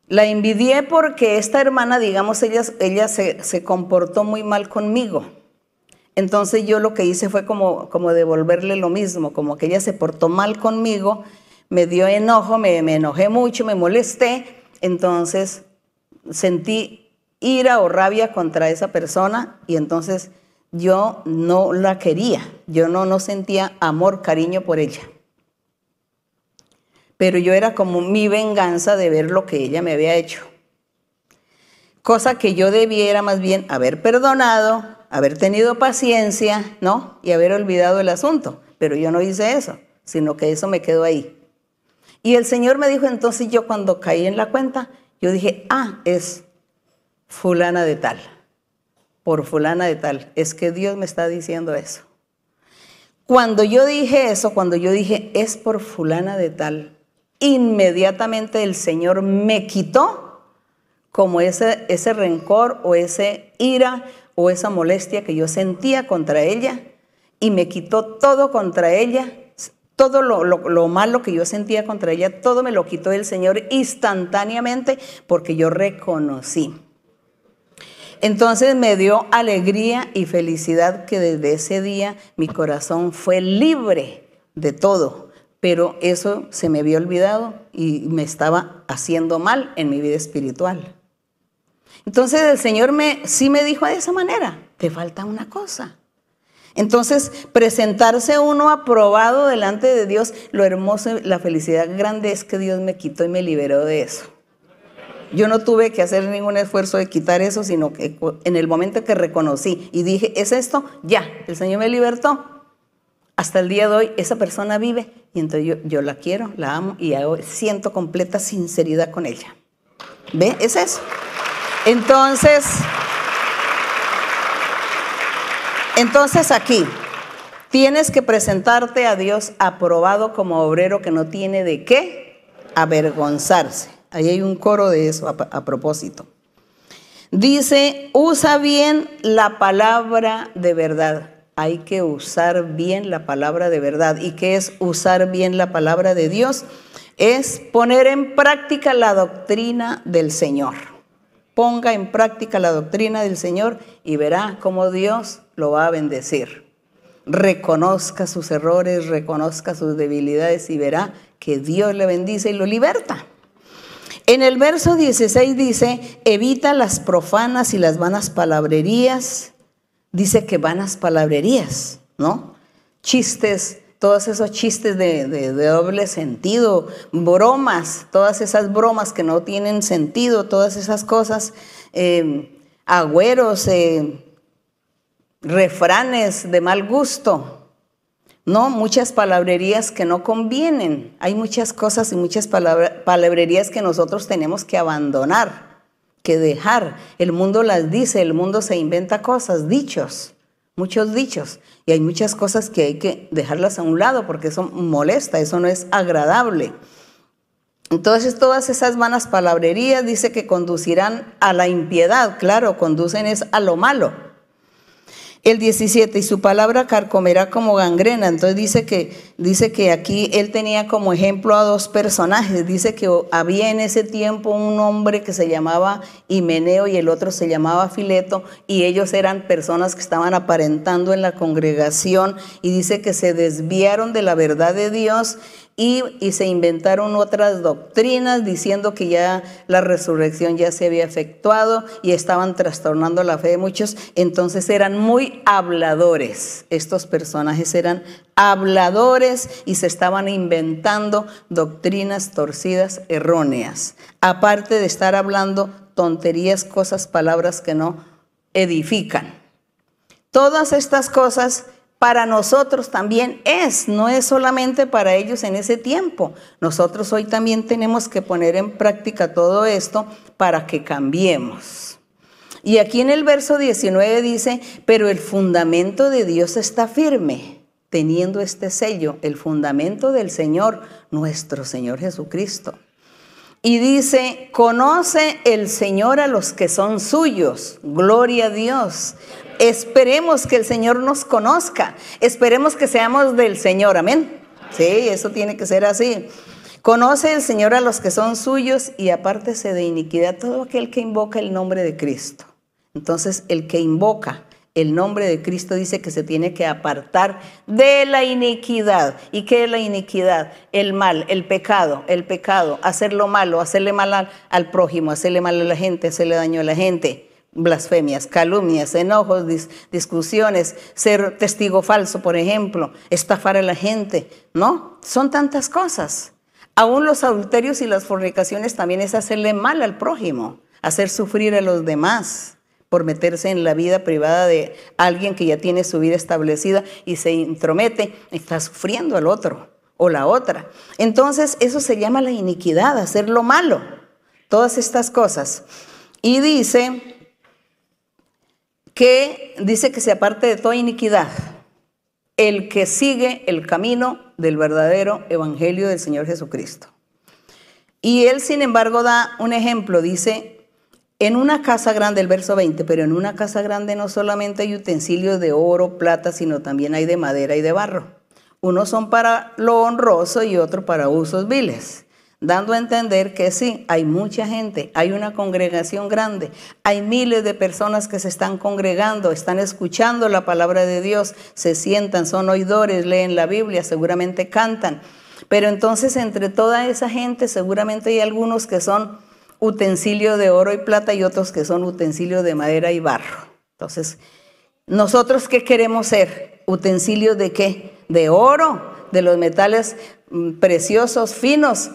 La envidié porque esta hermana, digamos, ella, ella se, comportó muy mal conmigo. Entonces yo lo que hice fue como, como devolverle lo mismo, como que ella se portó mal conmigo, me dio enojo, me, me enojé mucho, me molesté, entonces sentí ira o rabia contra esa persona y entonces yo no la quería, yo no, no sentía amor, cariño por ella. Pero yo era como mi venganza de ver lo que ella me había hecho. Cosa que yo debiera más bien haber perdonado, haber tenido paciencia, ¿no? Y haber olvidado el asunto. Pero yo no hice eso, sino que eso me quedó ahí. Y el Señor me dijo entonces yo cuando caí en la cuenta, yo dije, ah, es fulana de tal por fulana de tal. Es que Dios me está diciendo eso. Cuando yo dije eso, cuando yo dije es por fulana de tal, inmediatamente el Señor me quitó como ese, ese rencor o ese ira o esa molestia que yo sentía contra ella y me quitó todo contra ella, todo lo, lo, malo que yo sentía contra ella, todo me lo quitó el Señor instantáneamente porque yo reconocí entonces me dio alegría y felicidad que desde ese día mi corazón fue libre de todo, pero eso se me había olvidado y me estaba haciendo mal en mi vida espiritual. Entonces el Señor me, sí me dijo de esa manera, te falta una cosa. Entonces, presentarse uno aprobado delante de Dios, lo hermoso, la felicidad grande es que Dios me quitó y me liberó de eso. Yo no tuve que hacer ningún esfuerzo de quitar eso, sino que en el momento que reconocí y dije, es esto, ya, el Señor me libertó. Hasta el día de hoy esa persona vive y entonces yo, la quiero, la amo y siento completa sinceridad con ella. ¿Ve? Es eso. Entonces, entonces aquí tienes que presentarte a Dios aprobado como obrero que no tiene de qué avergonzarse. Ahí hay un coro de eso a, propósito. Dice, usa bien la palabra de verdad. Hay que usar bien la palabra de verdad. ¿Y qué es usar bien la palabra de Dios? Es poner en práctica la doctrina del Señor. Ponga en práctica la doctrina del Señor y verá cómo Dios lo va a bendecir. Reconozca sus errores, reconozca sus debilidades y verá que Dios le bendice y lo liberta. En el verso 16 dice, evita las profanas y las vanas palabrerías. Dice que vanas palabrerías, ¿no? Chistes, todos esos chistes de, doble sentido, bromas, todas esas bromas que no tienen sentido, todas esas cosas, eh, agüeros, eh, refranes de mal gusto, no, muchas palabrerías que no convienen. Hay muchas cosas y muchas palabrerías que nosotros tenemos que abandonar, que dejar. El mundo las dice, el mundo se inventa cosas, dichos, muchos dichos. Y hay muchas cosas que hay que dejarlas a un lado porque eso molesta, eso no es agradable. Entonces todas esas vanas palabrerías dice que conducirán a la impiedad, claro, conducen es a lo malo. El 17, y su palabra carcomerá como gangrena. Entonces dice que, dice que aquí él tenía como ejemplo a dos personajes. Dice que había en ese tiempo un hombre que se llamaba Himeneo y el otro se llamaba Fileto, y ellos eran personas que estaban aparentando en la congregación, y dice que se desviaron de la verdad de Dios y, se inventaron otras doctrinas diciendo que ya la resurrección ya se había efectuado y estaban trastornando la fe de muchos. Entonces eran muy habladores. Estos personajes eran habladores y se estaban inventando doctrinas torcidas erróneas. Aparte de estar hablando tonterías, cosas, palabras que no edifican. Todas estas cosas para nosotros también es, no es solamente para ellos en ese tiempo. Nosotros hoy también tenemos que poner en práctica todo esto para que cambiemos. Y aquí en el verso 19 dice, pero el fundamento de Dios está firme, teniendo este sello, el fundamento del Señor, nuestro Señor Jesucristo. Y dice, conoce el Señor a los que son suyos, gloria a Dios. Esperemos que el Señor nos conozca, esperemos que seamos del Señor, amén. Sí, eso tiene que ser así. Conoce el Señor a los que son suyos y apártese de iniquidad todo aquel que invoca el nombre de Cristo. Entonces, el que invoca el nombre de Cristo dice que se tiene que apartar de la iniquidad. ¿Y qué es la iniquidad? El mal, el pecado, el pecado, hacer lo malo, hacerle mal al, al prójimo, hacerle mal a la gente, hacerle daño a la gente. Blasfemias, calumnias, enojos, discusiones, ser testigo falso, por ejemplo, estafar a la gente, ¿no? Son tantas cosas. Aún los adulterios y las fornicaciones también es hacerle mal al prójimo, hacer sufrir a los demás por meterse en la vida privada de alguien que ya tiene su vida establecida y se intromete, está sufriendo al otro o la otra. Entonces eso se llama la iniquidad, hacer lo malo, todas estas cosas. Y dice que dice que se aparte de toda iniquidad el que sigue el camino del verdadero evangelio del Señor Jesucristo. Y él, sin embargo, da un ejemplo, dice, en una casa grande, el verso 20, pero en una casa grande no solamente hay utensilios de oro, plata, sino también hay de madera y de barro. Unos son para lo honroso y otros para usos viles, dando a entender que sí, hay mucha gente, hay una congregación grande, hay miles de personas que se están congregando, están escuchando la palabra de Dios, se sientan, son oidores, leen la Biblia, seguramente cantan. Pero entonces entre toda esa gente seguramente hay algunos que son utensilio de oro y plata y otros que son utensilio de madera y barro. Entonces, ¿nosotros qué queremos ser? ¿Utensilios de qué? De oro, de los metales mm, preciosos, finos,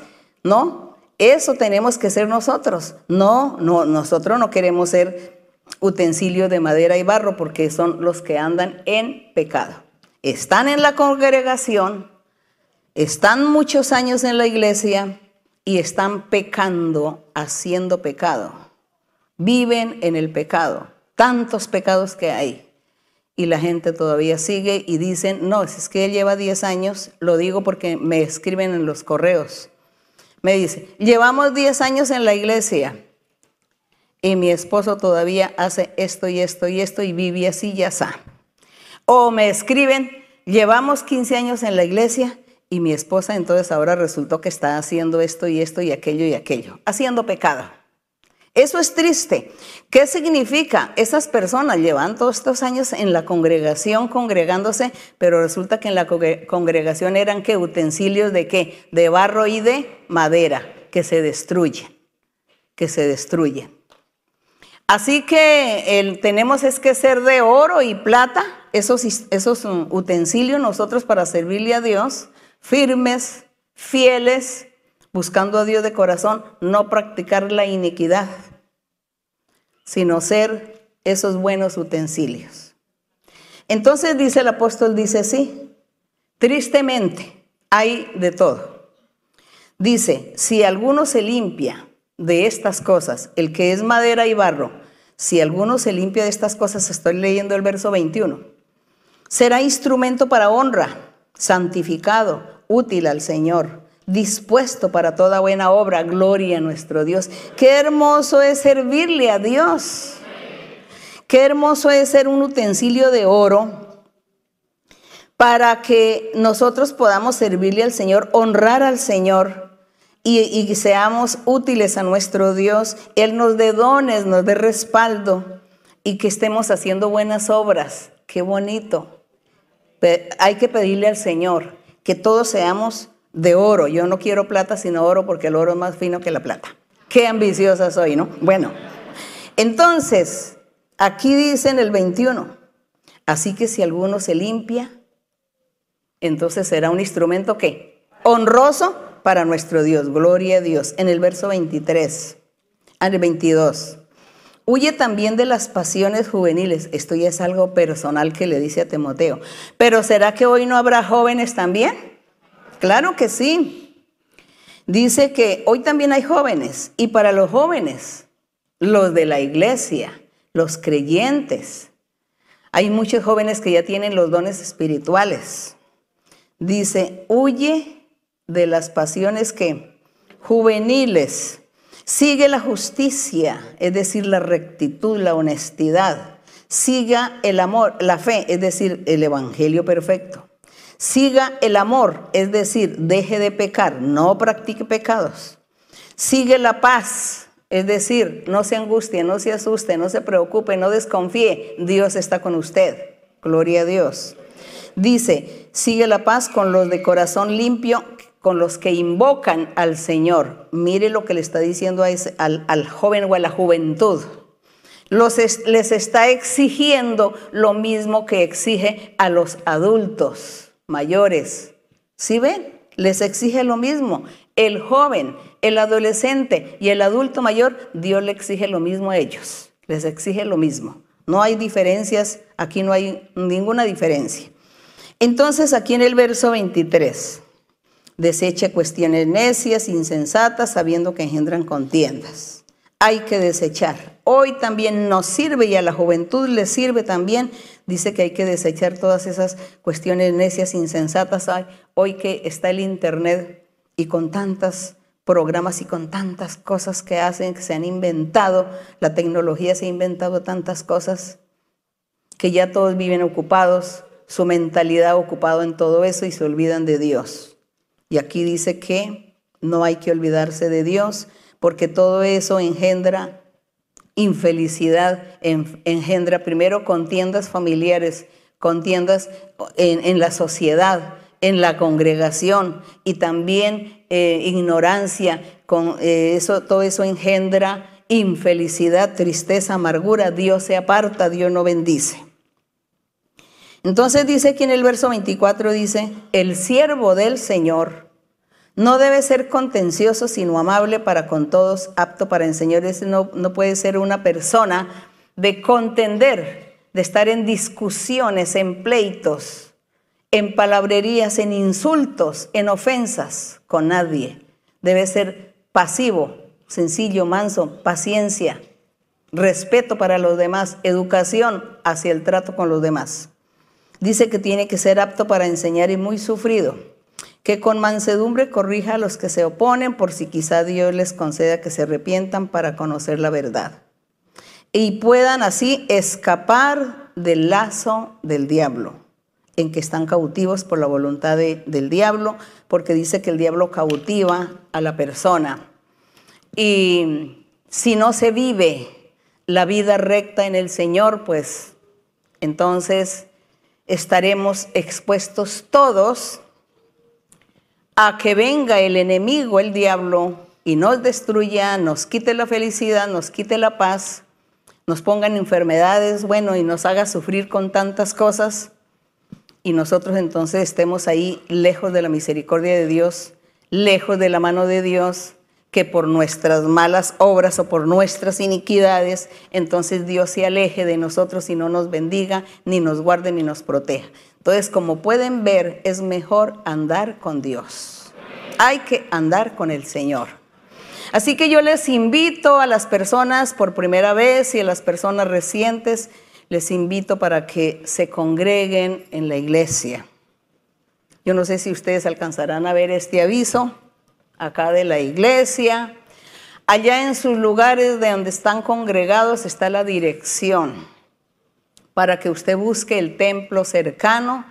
¿no? Eso tenemos que ser nosotros. No, no, nosotros no queremos ser utensilio de madera y barro porque son los que andan en pecado. Están en la congregación, están muchos años en la iglesia, y están pecando, haciendo pecado. Viven en el pecado. Tantos pecados que hay. Y la gente todavía sigue y dicen, no, es que él lleva 10 años, lo digo porque me escriben en los correos. Me dice, llevamos 10 años en la iglesia y mi esposo todavía hace esto y esto y esto y vive así y así. O me escriben, llevamos 15 años en la iglesia y mi esposa entonces ahora resultó que está haciendo esto y esto y aquello y aquello, haciendo pecado. Eso es triste. ¿Qué significa? Esas personas llevan todos estos años en la congregación congregándose, pero resulta que en la congregación eran que utensilios de qué? De barro y de madera, que se destruyen, que se destruyen. Así que tenemos es que ser de oro y plata, esos, esos utensilios nosotros para servirle a Dios, firmes, fieles, buscando a Dios de corazón, no practicar la iniquidad, sino ser esos buenos utensilios. Entonces dice el apóstol, dice sí, tristemente hay de todo. Dice, si alguno se limpia de estas cosas, el que es madera y barro, si alguno se limpia de estas cosas, estoy leyendo el verso 21, será instrumento para honra, santificado, útil al Señor, dispuesto para toda buena obra, gloria a nuestro Dios. Qué hermoso es servirle a Dios. Qué hermoso es ser un utensilio de oro para que nosotros podamos servirle al Señor, honrar al Señor y, seamos útiles a nuestro Dios. Él nos dé dones, nos dé respaldo y que estemos haciendo buenas obras. Qué bonito. Hay que pedirle al Señor que todos seamos de oro. Yo no quiero plata sino oro porque el oro es más fino que la plata. Qué ambiciosa soy, ¿no? Bueno, entonces, aquí dice en el 21, así que si alguno se limpia, entonces será un instrumento que honroso para nuestro Dios. Gloria a Dios. En el verso 23, al 22. Huye también de las pasiones juveniles. Esto ya es algo personal que le dice a Timoteo. Pero ¿será que hoy no habrá jóvenes también? Claro que sí. Dice que hoy también hay jóvenes. Y para los jóvenes, los de la iglesia, los creyentes, hay muchos jóvenes que ya tienen los dones espirituales. Dice, huye de las pasiones que juveniles Sigue la justicia, es decir, la rectitud, la honestidad. Siga el amor, la fe, es decir, el evangelio perfecto. Siga el amor, es decir, deje de pecar, no practique pecados. Sigue la paz, es decir, no se angustie, no se asuste, no se preocupe, no desconfíe. Dios está con usted. Gloria a Dios. Dice, sigue la paz con los de corazón limpio con los que invocan al Señor. Mire lo que le está diciendo al, joven o a la juventud. Les está exigiendo lo mismo que exige a los adultos mayores. ¿Sí ven? Les exige lo mismo. El joven, el adolescente y el adulto mayor, Dios le exige lo mismo a ellos. Les exige lo mismo. No hay diferencias, aquí no hay ninguna diferencia. Entonces, aquí en el verso 23, Desecha cuestiones necias, insensatas, sabiendo que engendran contiendas. Hay que desechar. Hoy también nos sirve y a la juventud le sirve también. Dice que hay que desechar todas esas cuestiones necias, insensatas. Hoy que está el Internet y con tantos programas y con tantas cosas que hacen, que se han inventado, la tecnología se ha inventado tantas cosas que ya todos viven ocupados, su mentalidad ocupado en todo eso y se olvidan de Dios. Y aquí dice que no hay que olvidarse de Dios porque todo eso engendra infelicidad, engendra primero contiendas familiares, contiendas en, la sociedad, en la congregación y también eh, ignorancia, con, eh, eso, todo eso engendra infelicidad, tristeza, amargura. Dios se aparta, Dios no bendice. Entonces dice aquí en el verso 24, dice, el siervo del Señor no debe ser contencioso, sino amable para con todos, apto para enseñar. No, no puede ser una persona de contender, de estar en discusiones, en pleitos, en palabrerías, en insultos, en ofensas con nadie. Debe ser pasivo, sencillo, manso, paciencia, respeto para los demás, educación hacia el trato con los demás. Dice que tiene que ser apto para enseñar y muy sufrido, que con mansedumbre corrija a los que se oponen por si quizá Dios les conceda que se arrepientan para conocer la verdad y puedan así escapar del lazo del diablo, en que están cautivos por la voluntad del diablo, porque dice que el diablo cautiva a la persona. Y si no se vive la vida recta en el Señor, pues entonces estaremos expuestos todos a que venga el enemigo, el diablo, y nos destruya, nos quite la felicidad, nos quite la paz, nos pongan enfermedades, bueno, y nos haga sufrir con tantas cosas, y nosotros entonces estemos ahí lejos de la misericordia de Dios, lejos de la mano de Dios, que por nuestras malas obras o por nuestras iniquidades, entonces Dios se aleje de nosotros y no nos bendiga, ni nos guarde, ni nos proteja. Entonces, como pueden ver, es mejor andar con Dios. Hay que andar con el Señor. Así que yo les invito a las personas por primera vez y a las personas recientes, les invito para que se congreguen en la iglesia. Yo no sé si ustedes alcanzarán a ver este aviso acá de la iglesia. Allá en sus lugares de donde están congregados está la dirección para que usted busque el templo cercano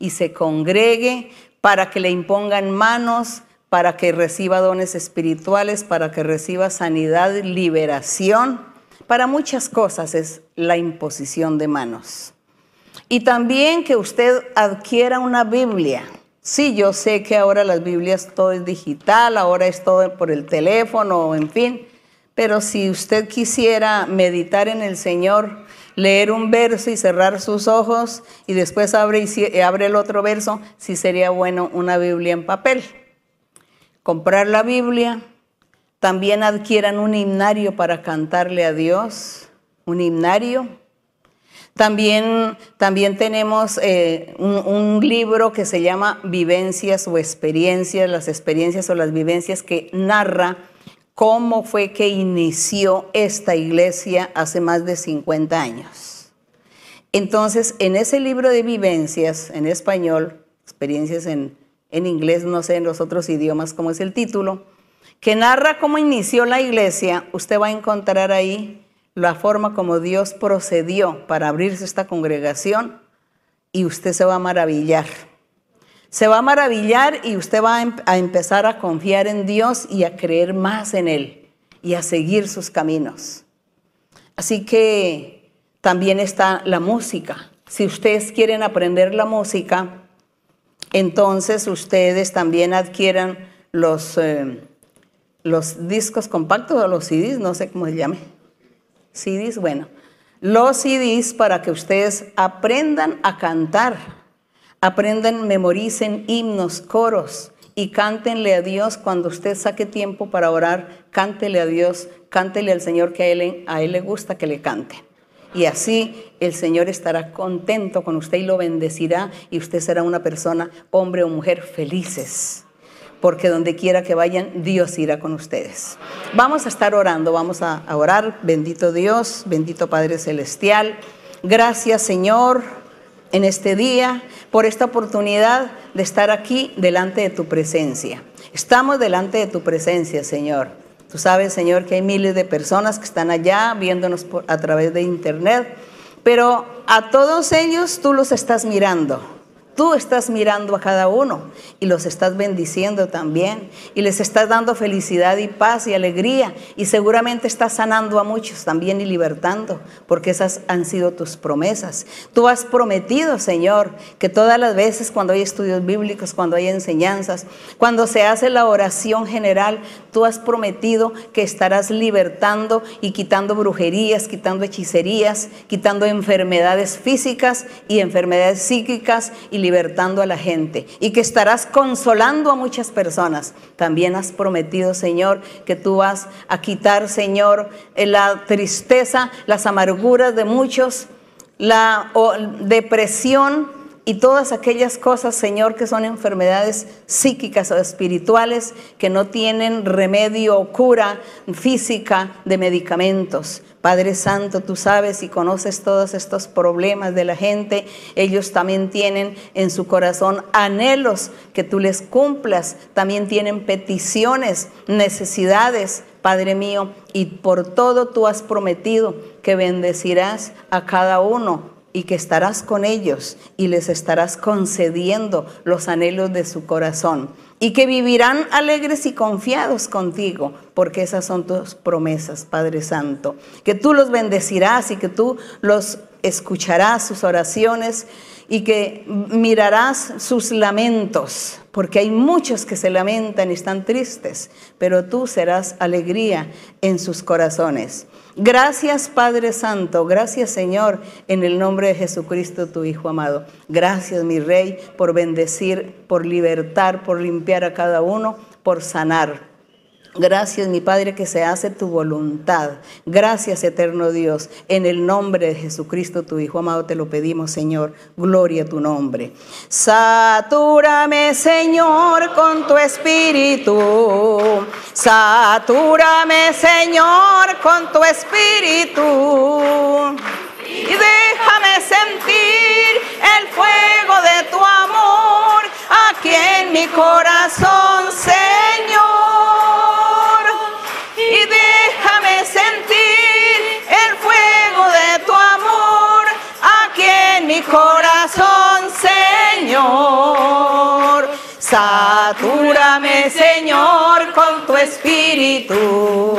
y se congregue, para que le impongan manos, para que reciba dones espirituales, para que reciba sanidad, liberación. Para muchas cosas es la imposición de manos. Y también que usted adquiera una Biblia Sí, yo sé que ahora las Biblias todo es digital, ahora es todo por el teléfono, en fin, pero si usted quisiera meditar en el Señor, leer un verso y cerrar sus ojos y después abre, abre el otro verso, sí sería bueno una Biblia en papel. Comprar la Biblia, también adquieran un himnario para cantarle a Dios, un himnario. También, también tenemos eh, un, un, libro que se llama Vivencias o Experiencias, las experiencias o las vivencias que narra cómo fue que inició esta iglesia hace más de 50 años. Entonces, en ese libro de vivencias en español, experiencias en, en inglés, no sé en los otros idiomas cómo es el título, que narra cómo inició la iglesia, usted va a encontrar ahí la forma como Dios procedió para abrirse esta congregación y usted se va a maravillar. Se va a maravillar y usted va em-, a empezar a confiar en Dios y a creer más en Él y a seguir sus caminos. Así que también está la música. Si ustedes quieren aprender la música, entonces ustedes también adquieran los, eh, los discos compactos o los CDs, no sé cómo se llame. CDs, bueno, los CDs para que ustedes aprendan a cantar Aprendan, memoricen himnos, coros y cántenle a Dios cuando usted saque tiempo para orar, cántele a Dios, cántele al Señor que a él, a él le gusta que le cante. Y así el Señor estará contento con usted y lo bendecirá y usted será una persona, hombre o mujer, felices. Porque donde quiera que vayan, Dios irá con ustedes. Vamos a estar orando, vamos a orar. Bendito Dios, bendito Padre Celestial. Gracias Señor en este día por esta oportunidad de estar aquí delante de tu presencia. Estamos delante de tu presencia, Señor. Tú sabes, Señor, que hay miles de personas que están allá viéndonos a través de internet, pero a todos ellos tú los estás mirando. Tú estás mirando a cada uno y los estás bendiciendo también y les estás dando felicidad y paz y alegría y seguramente estás sanando a muchos también y libertando porque esas han sido tus promesas. Tú has prometido, Señor, que todas las veces cuando hay estudios bíblicos, cuando hay enseñanzas, cuando se hace la oración general, tú has prometido que estarás libertando y quitando brujerías, quitando hechicerías, quitando enfermedades físicas y enfermedades psíquicas y libertando a la gente y que estarás consolando a muchas personas. También has prometido, Señor, que tú vas a quitar, Señor, eh, la tristeza, las amarguras de muchos, la depresión, y todas aquellas cosas, Señor, que son enfermedades psíquicas o espirituales que no tienen remedio o cura física de medicamentos. Padre Santo, tú sabes y conoces todos estos problemas de la gente. Ellos también tienen en su corazón anhelos que tú les cumplas. También tienen peticiones, necesidades, Padre mío. Y por todo tú has prometido que bendecirás a cada uno y que estarás con ellos y les estarás concediendo los anhelos de su corazón y que vivirán alegres y confiados contigo, porque esas son tus promesas, Padre Santo, que tú los bendecirás y que tú los escucharás sus oraciones y que mirarás sus lamentos, porque hay muchos que se lamentan y están tristes, pero tú serás alegría en sus corazones. Gracias Padre Santo, gracias Señor, en el nombre de Jesucristo, tu Hijo amado. Gracias mi Rey por bendecir, por libertar, por limpiar a cada uno, por sanar. Gracias, mi Padre, que se hace tu voluntad. Gracias, eterno Dios. En el nombre de Jesucristo, tu Hijo amado, te lo pedimos, Señor. Gloria a tu nombre. Satúrame, Señor, con tu espíritu. Satúrame, Señor, con tu espíritu. Y déjame sentir el fuego de tu amor aquí en mi corazón, Señor. corazón, Señor. Satúrame, Señor, con tu espíritu.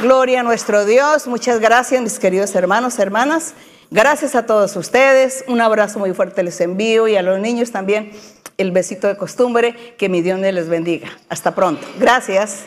Gloria a nuestro Dios. Muchas gracias, mis queridos hermanos, hermanas. Gracias a todos ustedes. Un abrazo muy fuerte les envío y a los niños también el besito de costumbre. Que mi Dios les bendiga. Hasta pronto. Gracias.